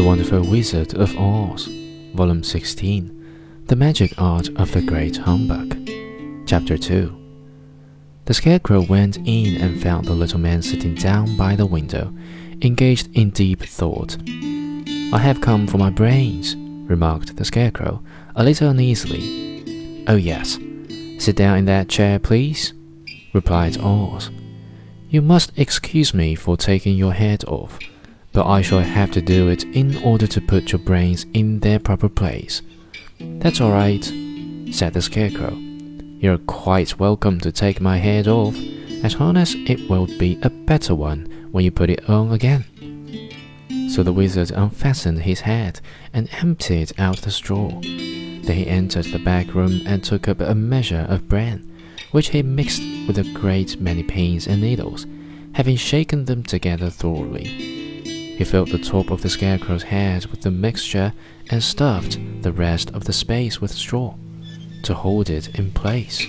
The Wonderful Wizard of Oz, Volume 16 The Magic Art of the Great Humbug, Chapter 2 The Scarecrow went in and found the little man sitting down by the window, engaged in deep thought. I have come for my brains, remarked the Scarecrow, a little uneasily. Oh, yes, Sit down in that chair, please, replied Oz. You must excuse me for taking your head off but I shall have to do it in order to put your brains in their proper place. That's all right, said the Scarecrow. You're quite welcome to take my head off, as long as it will be a better one when you put it on again. So the wizard unfastened his head and emptied out the straw. He entered the back room and took up a measure of bran, which he mixed with a great many pins and needles, having shaken them together thoroughly. He filled the top of the scarecrow's head with the mixture and stuffed the rest of the space with straw to hold it in place.